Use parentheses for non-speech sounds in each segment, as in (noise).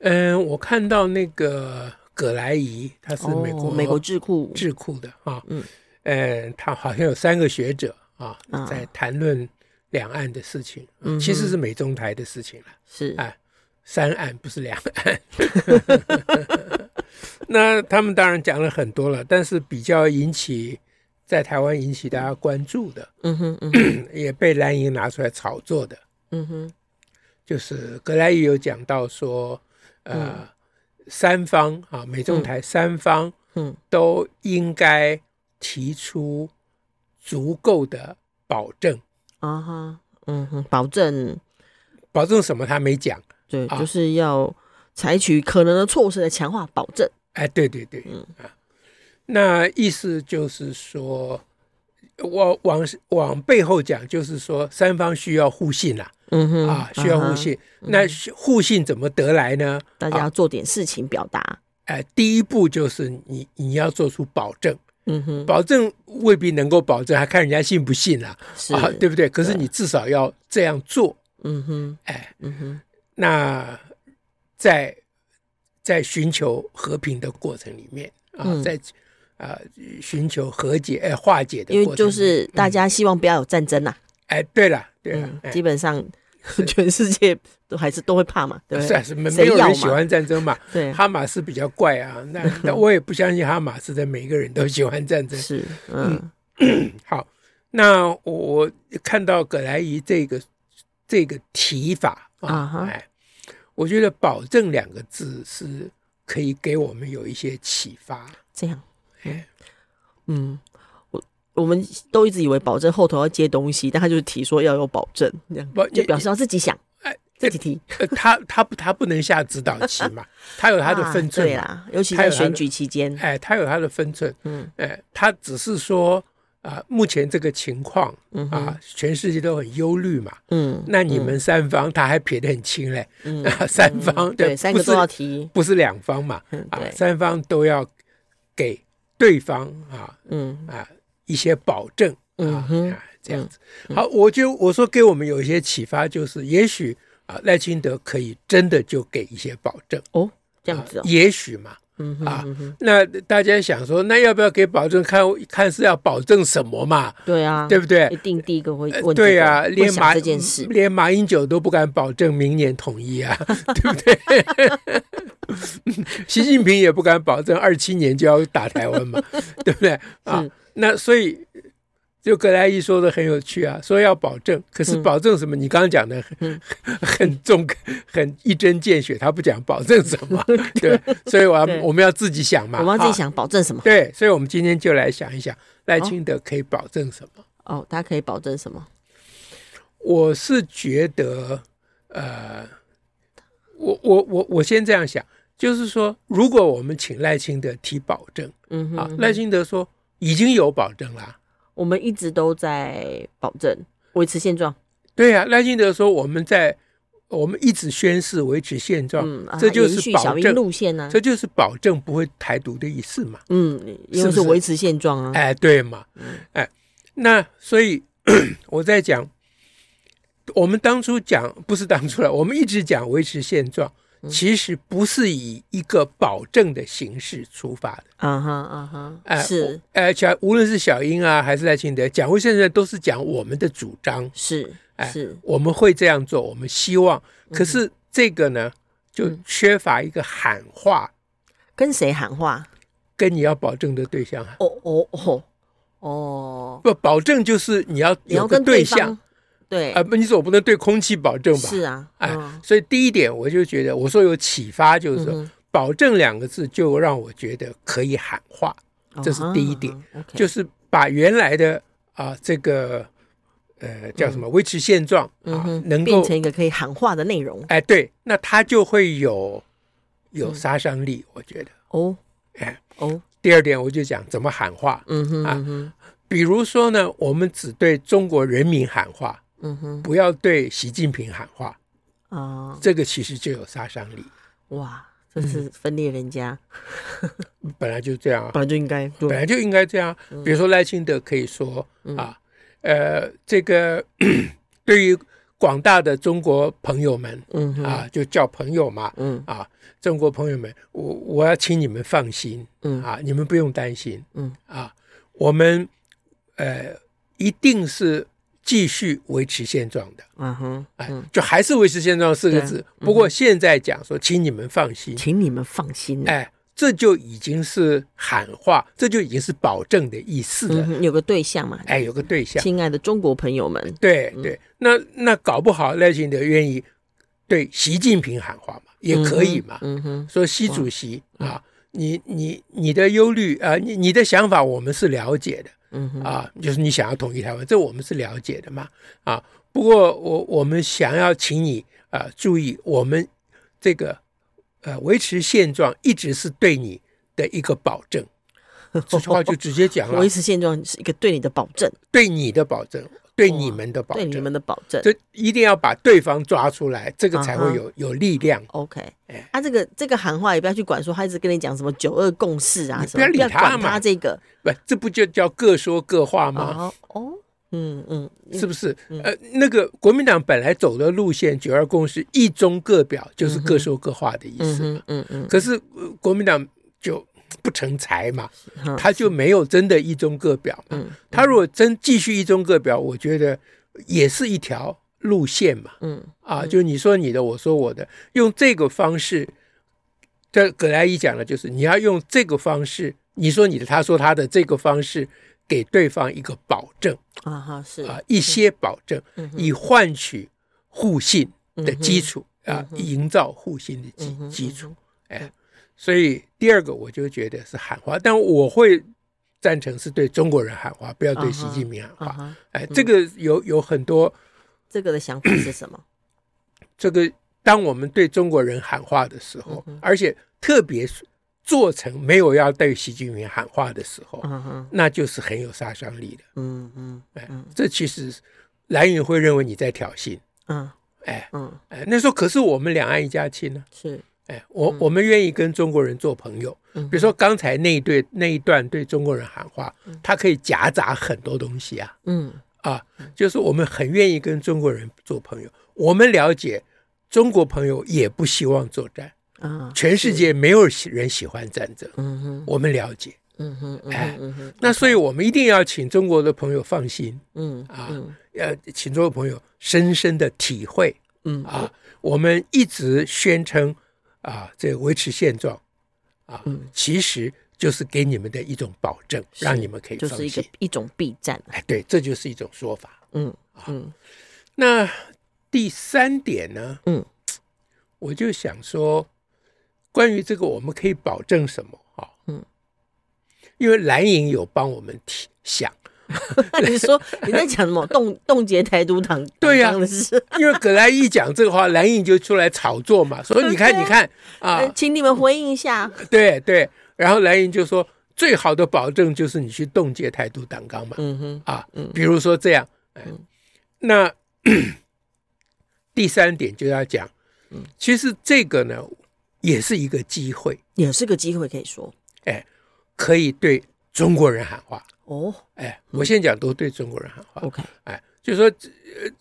嗯，我看到那个葛莱仪，他是美国、哦、美国智库智库的啊，嗯，嗯，他好像有三个学者啊，在谈论两岸的事情，嗯，其实是美中台的事情了，是啊，三岸不是两岸。(laughs) 那他们当然讲了很多了，但是比较引起在台湾引起大家关注的，嗯哼，嗯哼也被蓝营拿出来炒作的，嗯哼，就是葛莱仪有讲到说。呃，嗯、三方啊，美中台三方，嗯，都应该提出足够的保证。啊哈，嗯哼，保证，保证什么？他没讲，对，啊、就是要采取可能的措施来强化保证。哎，对对对，嗯。啊，那意思就是说，我往往背后讲，就是说三方需要互信啦。嗯哼啊，需要互信。那互信怎么得来呢？大家要做点事情表达。哎，第一步就是你你要做出保证。嗯哼，保证未必能够保证，还看人家信不信啦。是啊，对不对？可是你至少要这样做。嗯哼，哎，嗯哼，那在在寻求和平的过程里面啊，在啊寻求和解哎化解的过程，因为就是大家希望不要有战争呐。哎，对了，对了，基本上。(laughs) 全世界都还是都会怕嘛，对不对？是没有人喜欢战争嘛。对，哈马斯比较怪啊，那 (laughs) 那我也不相信哈马斯的每个人都喜欢战争。是，嗯，(coughs) 好，那我看到葛莱仪这个这个提法啊，哎，我觉得“保证”两个字是可以给我们有一些启发。这样，哎，嗯。我们都一直以为保证后头要接东西，但他就是提说要有保证，这样就表示要自己想，哎，自己提。他他不他不能下指导棋嘛，(laughs) 他有他的分寸，对啊，尤其在选举期间，哎，他有他的分寸，嗯，哎，他只是说啊，目前这个情况啊，全世界都很忧虑嘛，嗯，那你们三方他还撇得很清嘞，嗯，(laughs) 三方对三个都要提，不是两方嘛，啊，三方都要给对方啊，嗯。啊。一些保证啊，这样子。好，我就我说给我们有一些启发，就是也许啊赖清德可以真的就给一些保证。哦，这样子，也许嘛，啊，那大家想说，那要不要给保证？看看是要保证什么嘛？对啊，对不对？一定第一个会问，对啊，连马这件事，连马英九都不敢保证明年统一啊，(laughs) 对不对？(laughs) 习近平也不敢保证二七年就要打台湾嘛，对不对啊？(laughs) 那所以，就葛莱仪说的很有趣啊，说要保证，可是保证什么？嗯、你刚刚讲的很、嗯、很重，很一针见血，他不讲保证什么，(laughs) 对，所以我要我们要自己想嘛，我们要自己想保证什么？对，所以我们今天就来想一想，赖清德可以保证什么？哦，他可以保证什么？我是觉得，呃，我我我我先这样想，就是说，如果我们请赖清德提保证，嗯哼，啊，赖清德说。已经有保证了，我们一直都在保证维持现状。对呀、啊，赖清德说我们在我们一直宣誓维持现状，嗯啊、这就是保证路线呢、啊，这就是保证不会台独的意思嘛。嗯，因为是维持现状啊。哎，对嘛，哎，那所以 (coughs) 我在讲，我们当初讲不是当初了，我们一直讲维持现状。其实不是以一个保证的形式出发的，啊哈啊哈，哎是，呃，小无论是小英啊，还是赖清德蒋，会现在都是讲我们的主张，是，哎是，我们会这样做，我们希望，可是这个呢，就缺乏一个喊话，跟谁喊话？跟你要保证的对象。哦哦哦哦，不，保证就是你要有个对象。对。啊，不，你说我不能对空气保证吧？是啊，哎，所以第一点我就觉得，我说有启发，就是说“保证”两个字就让我觉得可以喊话，这是第一点，就是把原来的啊这个呃叫什么维持现状啊，能够变成一个可以喊话的内容。哎，对，那它就会有有杀伤力，我觉得。哦，哎哦，第二点我就讲怎么喊话，嗯哼嗯哼。啊，比如说呢，我们只对中国人民喊话，嗯哼，不要对习近平喊话，啊，这个其实就有杀伤力。哇，这是分裂人家，本来就这样啊，本来就应该，本来就应该这样。比如说赖清德可以说啊，呃，这个 (coughs) 对于广大的中国朋友们，嗯啊，就叫朋友嘛，嗯。啊，中国朋友们，我我要请你们放心，嗯。啊，你们不用担心，嗯。啊，我们呃一定是继续维持现状的，嗯哼，哎，就还是维持现状四个字。不过现在讲说，请你们放心，请你们放心，哎，这就已经是喊话，这就已经是保证的意思了。嗯，有个对象嘛，哎，有个对象，亲爱的中国朋友们，对对，那那搞不好赖清德愿意对习近平喊话嘛，也可以嘛。嗯哼，说习主席啊，你你你的忧虑啊，你你的想法我们是了解的。嗯，啊，就是你想要统一台湾，这我们是了解的嘛。啊，不过我我们想要请你啊注意，我们这个呃维持现状一直是对你的一个保证。这句话就直接讲了，(laughs) 维持现状是一个对你的保证，对你的保证，对你们的保证，对你们的保证。这一定要把对方抓出来，这个才会有有力量。OK，哎啊，这个这个喊话也不要去管，说他一直跟你讲什么九二共识啊，什么不要理他嘛管他这个，不，这不就叫各说各话吗？哦哦，嗯嗯，是不是？呃，那个国民党本来走的路线，九二共识，一中各表，就是各说各话的意思嘛。嗯嗯，可是国民党就不成才嘛，嗯他就没有真的一中各表嘛。嗯他如果真继续一中各表，我觉得也是一条路线嘛。嗯啊，就你说你的，我说我的，用这个方式，这葛莱伊讲的就是你要用这个方式，你说你的，他说他的这个方式，给对方一个保证。啊哈是。啊，一些保证，以换取互信的基础啊，营造互信的基基础。哎，所以第二个我就觉得是喊话，但我会赞成是对中国人喊话，不要对习近平喊话。哎，这个有有很多，这个的想法是什么？(coughs) 这个当我们对中国人喊话的时候，而且特别是做成没有要对习近平喊话的时候，那就是很有杀伤力的。嗯嗯，哎，这其实蓝云会认为你在挑衅。嗯，哎，嗯，哎，那时候可是我们两岸一家亲呢。是。哎，我我们愿意跟中国人做朋友。比如说刚才那一对那一段对中国人喊话，他可以夹杂很多东西啊。嗯啊，就是我们很愿意跟中国人做朋友。我们了解中国朋友也不希望作战啊，全世界没有人喜欢战争。嗯哼，我们了解。嗯哼，哎，那所以我们一定要请中国的朋友放心。嗯啊，要请中国朋友深深的体会。嗯啊，我们一直宣称。啊，这维持现状，啊，其实就是给你们的一种保证，让你们可以就是一个一种避战。哎，对，这就是一种说法。嗯嗯，啊，那第三点呢？嗯，我就想说，关于这个，我们可以保证什么？哈，嗯，因为蓝营有帮我们提想。(laughs) 你说你在讲什么？冻冻结台独党？对呀，因为葛莱一讲这个话，蓝营就出来炒作嘛，说你看你看啊，请你们回应一下。对对，然后蓝营就说最好的保证就是你去冻结台独党纲嘛，嗯哼啊，比如说这样，那第三点就要讲，其实这个呢也是一个机会，也是个机会，可以说，哎，可以对中国人喊话。哦，哎，我先讲都对中国人喊话。OK，哎，就说，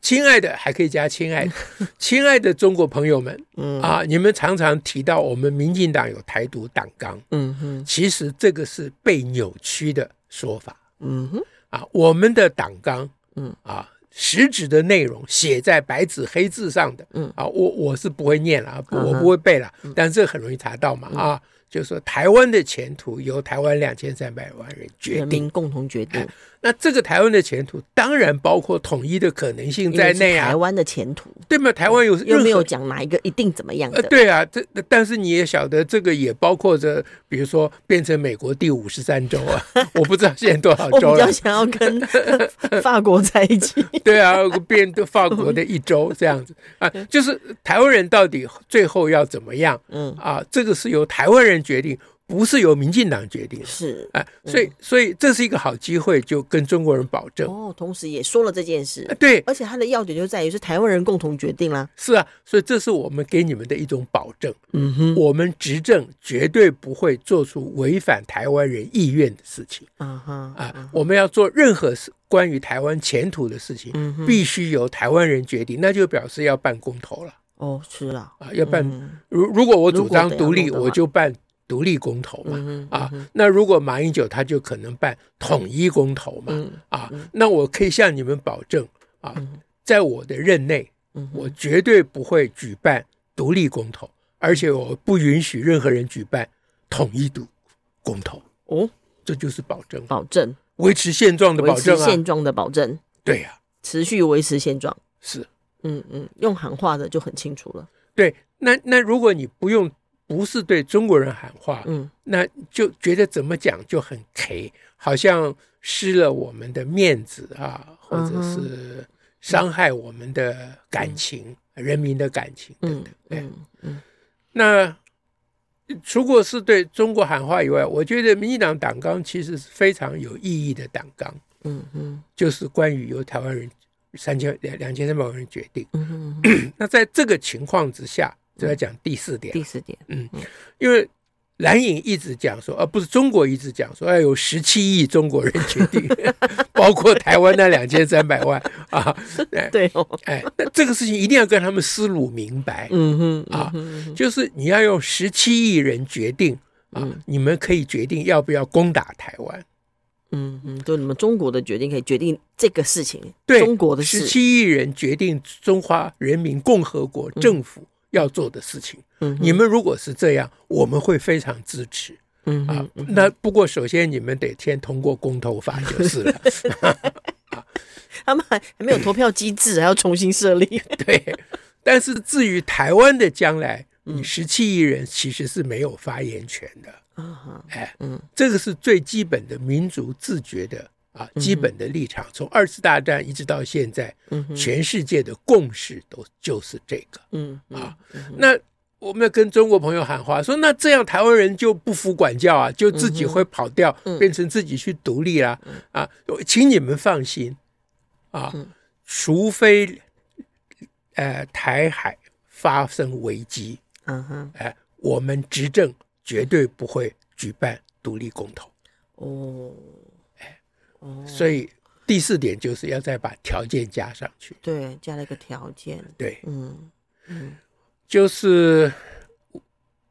亲爱的，还可以加亲爱的，(laughs) 亲爱的中国朋友们，嗯。啊，你们常常提到我们民进党有台独党纲，嗯哼，其实这个是被扭曲的说法，嗯哼，啊，我们的党纲，嗯。啊，实质的内容写在白纸黑字上的，嗯。啊，我我是不会念了，我不会背了，但这很容易查到嘛，啊。就是说台湾的前途由台湾两千三百万人决定，共同决定。那这个台湾的前途当然包括统一的可能性在内啊。台湾的前途，对吗？台湾有又没有讲哪一个一定怎么样的？呃，对啊，这但是你也晓得，这个也包括着，比如说变成美国第五十三州啊，(laughs) 我不知道现在多少州了。我比较想要跟 (laughs) 法国在一起。(laughs) 对啊，变法国的一州这样子啊，就是台湾人到底最后要怎么样？嗯啊，这个是由台湾人决定。不是由民进党决定的，是哎，所以所以这是一个好机会，就跟中国人保证。哦，同时也说了这件事，对，而且它的要点就在于是台湾人共同决定啦，是啊，所以这是我们给你们的一种保证，嗯哼，我们执政绝对不会做出违反台湾人意愿的事情，啊哈啊，我们要做任何事关于台湾前途的事情，必须由台湾人决定，那就表示要办公投了，哦，是啊，啊，要办，如如果我主张独立，我就办。独立公投嘛，嗯、啊，那如果马英九他就可能办统一公投嘛，嗯、啊，那我可以向你们保证啊，嗯、在我的任内，嗯、我绝对不会举办独立公投，而且我不允许任何人举办统一独公投。哦，这就是保证，保证。维持现状的保证、啊，现状的保证。对呀、啊，持续维持现状。是，嗯嗯，用喊话的就很清楚了。对，那那如果你不用。不是对中国人喊话，嗯，那就觉得怎么讲就很 K，好像失了我们的面子啊，或者是伤害我们的感情、嗯、人民的感情等等。嗯嗯，嗯，那如果是对中国喊话以外，我觉得民进党党纲其实是非常有意义的党纲。嗯嗯，就是关于由台湾人三千两两千三百万人决定。那在这个情况之下。就要讲第四点，第四点，嗯，因为蓝影一直讲说，而不是中国一直讲说，要有十七亿中国人决定，(laughs) 包括台湾那两千三百万啊，(laughs) 对哦，哎，那这个事情一定要跟他们思路明白，嗯哼，啊，就是你要用十七亿人决定啊，你们可以决定要不要攻打台湾，嗯嗯，就你们中国的决定可以决定这个事情，对，中国的十七亿人决定中华人民共和国政府。要做的事情，嗯，你们如果是这样，我们会非常支持，嗯啊，那不过首先你们得先通过公投法就是了，(laughs) 他们还还没有投票机制，还要重新设立，(laughs) 对。但是至于台湾的将来，你十七亿人其实是没有发言权的。啊，哎，嗯，这个是最基本的民族自觉的。啊，基本的立场，从二次大战一直到现在，全世界的共识都就是这个。嗯啊，那我们要跟中国朋友喊话，说那这样台湾人就不服管教啊，就自己会跑掉，变成自己去独立啦。啊，请你们放心啊，除非呃台海发生危机，嗯哼，哎，我们执政绝对不会举办独立公投。哦。所以第四点就是要再把条件加上去。对，加了一个条件。对，嗯嗯，就是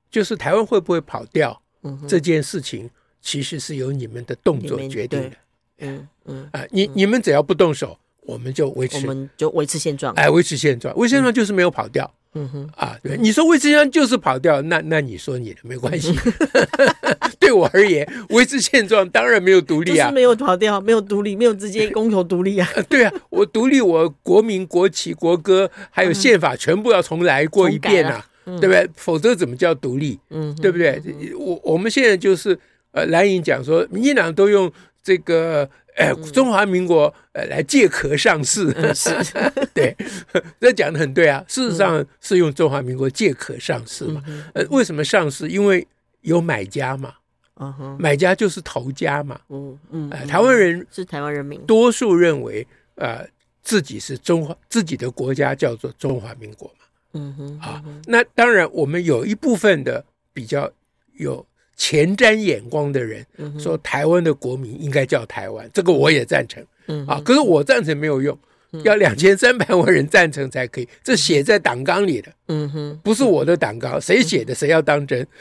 就是台湾会不会跑掉？嗯，这件事情其实是由你们的动作决定的。嗯嗯啊，你你们只要不动手，我们就维持，我们就维持现状。哎，维持现状，维持现状就是没有跑掉。嗯哼啊，对，你说维持现状就是跑掉，那那你说你的没关系。(laughs) (laughs) 对我而言，维持现状当然没有独立啊，没有跑掉，没有独立，没有直接公投独立啊。(laughs) 对啊，我独立，我国民、国旗、国歌还有宪法全部要重来过一遍啊，对不对？否则怎么叫独立？嗯，对不对？我我们现在就是呃，蓝营讲说，民进党都用这个。哎，中华民国呃来借壳上市，是，(laughs) 对，(laughs) 这讲的很对啊。事实上是用中华民国借壳上市嘛？呃，为什么上市？因为有买家嘛，嗯买家就是头家嘛。嗯嗯，台湾人是台湾人民，多数认为呃自己是中华自己的国家叫做中华民国嘛。嗯哼，啊，那当然我们有一部分的比较有。前瞻眼光的人说，台湾的国民应该叫台湾，这个我也赞成。啊，可是我赞成没有用，要两千三百万人赞成才可以。这写在党纲里的，嗯哼，不是我的党纲，谁写的谁要当真。(laughs)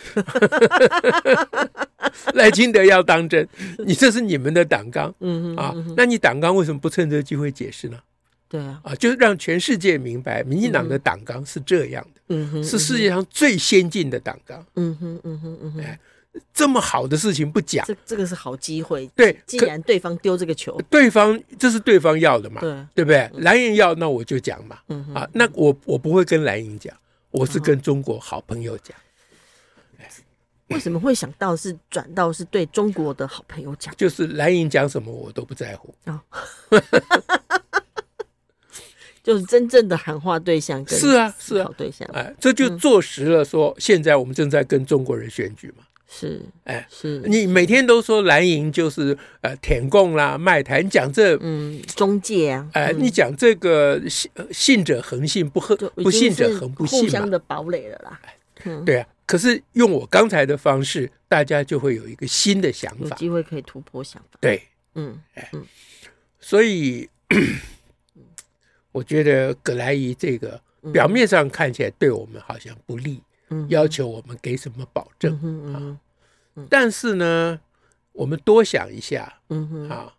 赖清德要当真，你这是你们的党纲，嗯啊，那你党纲为什么不趁这个机会解释呢？对啊，啊，就是让全世界明白，民进党的党纲是这样的，嗯哼，是世界上最先进的党纲，嗯哼，嗯哼，嗯哼，哎，这么好的事情不讲，这这个是好机会，对，既然对方丢这个球，对方这是对方要的嘛，对，对不对？蓝营要，那我就讲嘛，啊，那我我不会跟蓝营讲，我是跟中国好朋友讲。为什么会想到是转到是对中国的好朋友讲？就是蓝营讲什么我都不在乎。哦，(laughs) 就是真正的喊话对象跟是啊是啊。对象。哎，这就坐实了说现在我们正在跟中国人选举嘛，是哎是你每天都说蓝营就是呃舔共啦卖台，你讲这嗯中介啊，哎你讲这个信信者恒信不和不信者恒不信嘛，互相的堡垒了啦，对啊。可是用我刚才的方式，大家就会有一个新的想法，有机会可以突破想法。对，嗯，哎，所以我觉得葛莱仪这个表面上看起来对我们好像不利，嗯，要求我们给什么保证啊？但是呢，我们多想一下，啊，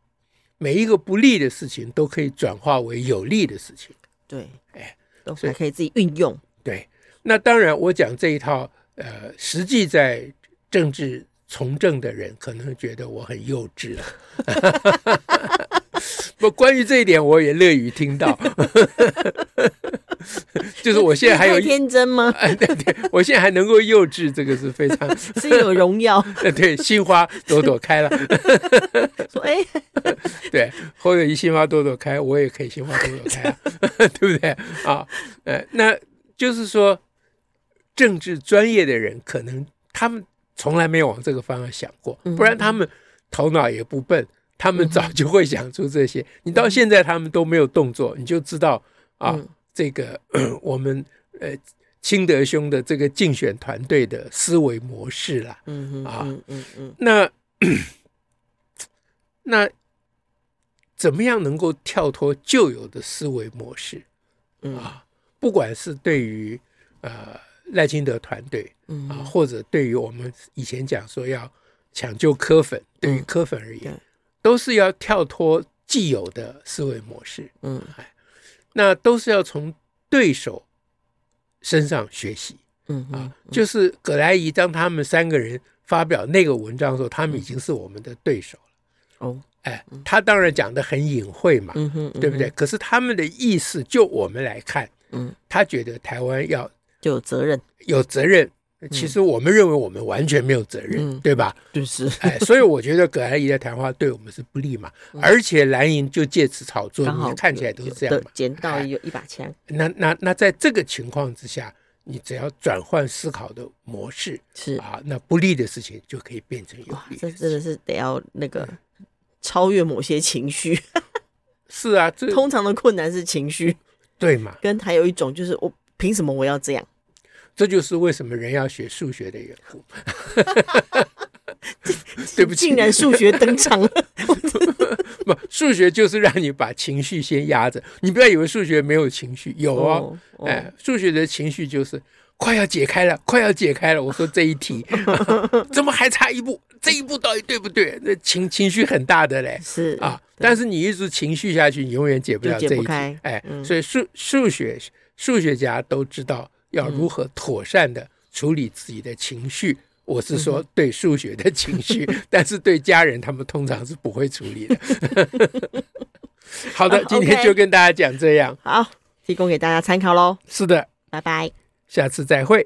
每一个不利的事情都可以转化为有利的事情，对，哎，都还可以自己运用。对，那当然，我讲这一套。呃，实际在政治从政的人可能觉得我很幼稚了。(laughs) 不，关于这一点，我也乐于听到。(laughs) (laughs) 就是我现在还有天真吗？(laughs) 哎，对对，我现在还能够幼稚，这个是非常 (laughs) 是有荣耀。对，心花朵朵开了。说哎，对，侯友宜心花朵朵开，我也可以心花朵朵开啊，对不对啊？呃，那就是说。政治专业的人，可能他们从来没有往这个方向想过，不然他们头脑也不笨，他们早就会想出这些。你到现在他们都没有动作，你就知道啊，这个 (clears throat) 我们呃清德兄的这个竞选团队的思维模式了。嗯啊，嗯嗯，那 (clears throat) 那怎么样能够跳脱旧有的思维模式？啊，不管是对于呃。赖清德团队啊，或者对于我们以前讲说要抢救科粉，对于科粉而言，都是要跳脱既有的思维模式。嗯，那都是要从对手身上学习。嗯啊，就是葛莱仪当他们三个人发表那个文章的时候，他们已经是我们的对手了。哦，哎，他当然讲的很隐晦嘛，对不对？可是他们的意思，就我们来看，嗯，他觉得台湾要。就有责任，有责任。其实我们认为我们完全没有责任，嗯、对吧？就是，哎，所以我觉得葛莱仪的谈话对我们是不利嘛。嗯、而且蓝营就借此炒作，你看起来都是这样嘛。捡到有一把枪。那那那在这个情况之下，你只要转换思考的模式，是啊，那不利的事情就可以变成有利。这真的是得要那个超越某些情绪。是啊，这通常的困难是情绪，对嘛？跟还有一种就是我凭什么我要这样？这就是为什么人要学数学的缘故。(laughs) (laughs) 对不起，竟然数学登场了。(laughs) 不，数学就是让你把情绪先压着。你不要以为数学没有情绪，有哦。哦哦哎，数学的情绪就是快要解开了，快要解开了。我说这一题怎么还差一步？这一步到底对不对？那情情绪很大的嘞。是啊，但是你一直情绪下去，你永远解不了这一题。哎，嗯、所以数数学数学家都知道。要如何妥善的处理自己的情绪？我是说对数学的情绪，(laughs) 但是对家人他们通常是不会处理的。(laughs) 好的，今天就跟大家讲这样，好，提供给大家参考喽。是的，拜拜，下次再会。